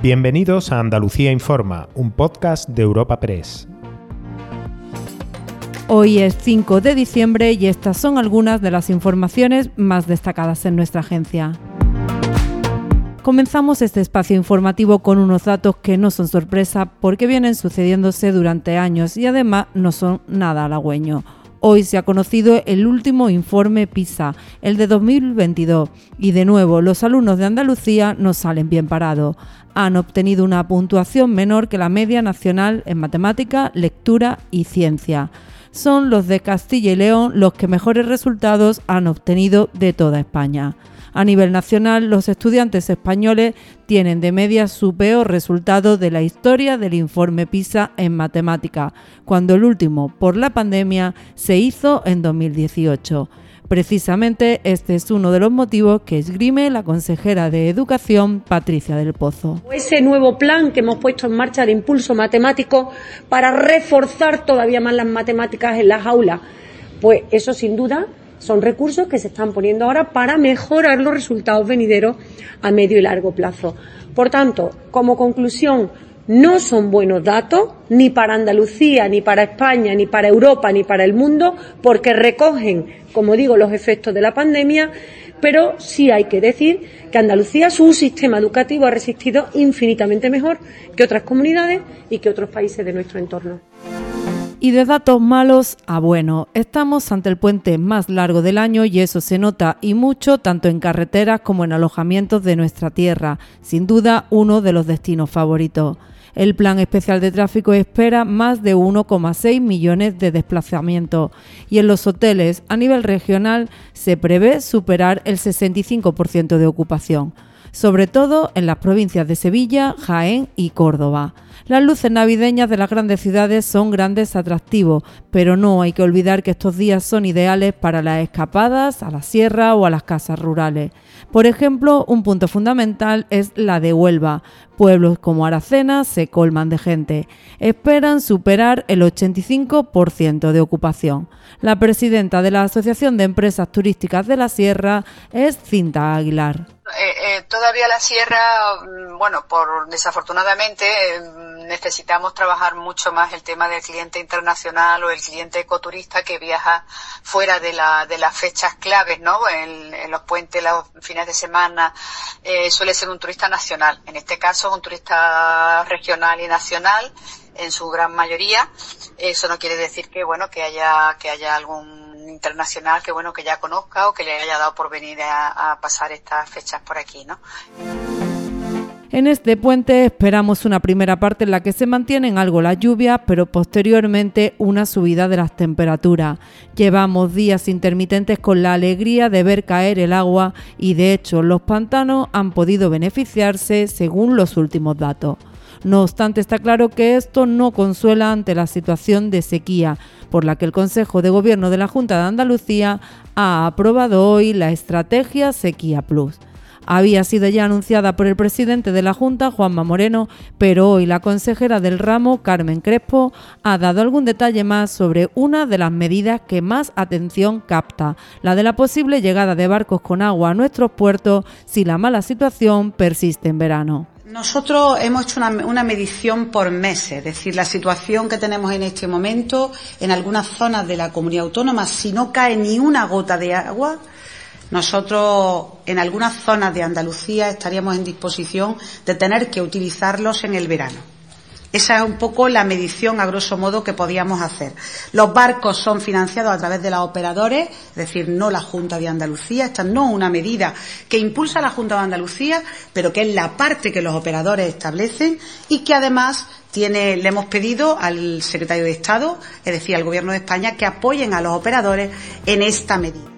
Bienvenidos a Andalucía Informa, un podcast de Europa Press. Hoy es 5 de diciembre y estas son algunas de las informaciones más destacadas en nuestra agencia. Comenzamos este espacio informativo con unos datos que no son sorpresa porque vienen sucediéndose durante años y además no son nada halagüeños. Hoy se ha conocido el último informe PISA, el de 2022, y de nuevo los alumnos de Andalucía no salen bien parados. Han obtenido una puntuación menor que la media nacional en matemática, lectura y ciencia. Son los de Castilla y León los que mejores resultados han obtenido de toda España. A nivel nacional, los estudiantes españoles tienen de media su peor resultado de la historia del informe PISA en matemática, cuando el último, por la pandemia, se hizo en 2018. Precisamente este es uno de los motivos que esgrime la consejera de Educación, Patricia del Pozo. Ese nuevo plan que hemos puesto en marcha de impulso matemático para reforzar todavía más las matemáticas en las aulas, pues eso sin duda son recursos que se están poniendo ahora para mejorar los resultados venideros a medio y largo plazo. Por tanto, como conclusión, no son buenos datos ni para Andalucía, ni para España, ni para Europa, ni para el mundo, porque recogen, como digo, los efectos de la pandemia, pero sí hay que decir que Andalucía, su sistema educativo ha resistido infinitamente mejor que otras comunidades y que otros países de nuestro entorno. Y de datos malos a bueno, estamos ante el puente más largo del año y eso se nota y mucho tanto en carreteras como en alojamientos de nuestra tierra, sin duda uno de los destinos favoritos. El Plan Especial de Tráfico espera más de 1,6 millones de desplazamientos y en los hoteles a nivel regional se prevé superar el 65% de ocupación sobre todo en las provincias de Sevilla, Jaén y Córdoba. Las luces navideñas de las grandes ciudades son grandes atractivos, pero no hay que olvidar que estos días son ideales para las escapadas a la sierra o a las casas rurales. Por ejemplo, un punto fundamental es la de Huelva. Pueblos como Aracena se colman de gente. Esperan superar el 85% de ocupación. La presidenta de la Asociación de Empresas Turísticas de la Sierra es Cinta Aguilar. Eh, eh, todavía la sierra, mm, bueno, por desafortunadamente mm, necesitamos trabajar mucho más el tema del cliente internacional o el cliente ecoturista que viaja fuera de, la, de las fechas claves, ¿no? En, los puentes, los fines de semana, eh, suele ser un turista nacional. En este caso, un turista regional y nacional en su gran mayoría. Eso no quiere decir que, bueno, que haya, que haya algún internacional que bueno que ya conozca o que le haya dado por venir a, pasar estas fechas por aquí, ¿no? En este puente esperamos una primera parte en la que se mantienen algo las lluvias, pero posteriormente una subida de las temperaturas. Llevamos días intermitentes con la alegría de ver caer el agua y de hecho los pantanos han podido beneficiarse según los últimos datos. No obstante, está claro que esto no consuela ante la situación de sequía, por la que el Consejo de Gobierno de la Junta de Andalucía ha aprobado hoy la estrategia Sequía Plus había sido ya anunciada por el presidente de la Junta, Juanma Moreno, pero hoy la consejera del ramo, Carmen Crespo, ha dado algún detalle más sobre una de las medidas que más atención capta, la de la posible llegada de barcos con agua a nuestros puertos si la mala situación persiste en verano. Nosotros hemos hecho una, medición por meses, es decir, la situación que tenemos en este momento en algunas zonas de la comunidad autónoma, si no cae ni una gota de agua, nosotros en algunas zonas de Andalucía estaríamos en disposición de tener que utilizarlos en el verano. Esa es un poco la medición, a grosso modo, que podíamos hacer. Los barcos son financiados a través de los operadores, es decir, no la Junta de Andalucía. Esta no es una medida que impulsa la Junta de Andalucía, pero que es la parte que los operadores establecen y que además tiene, le hemos pedido al secretario de Estado, es decir, al Gobierno de España, que apoyen a los operadores en esta medida.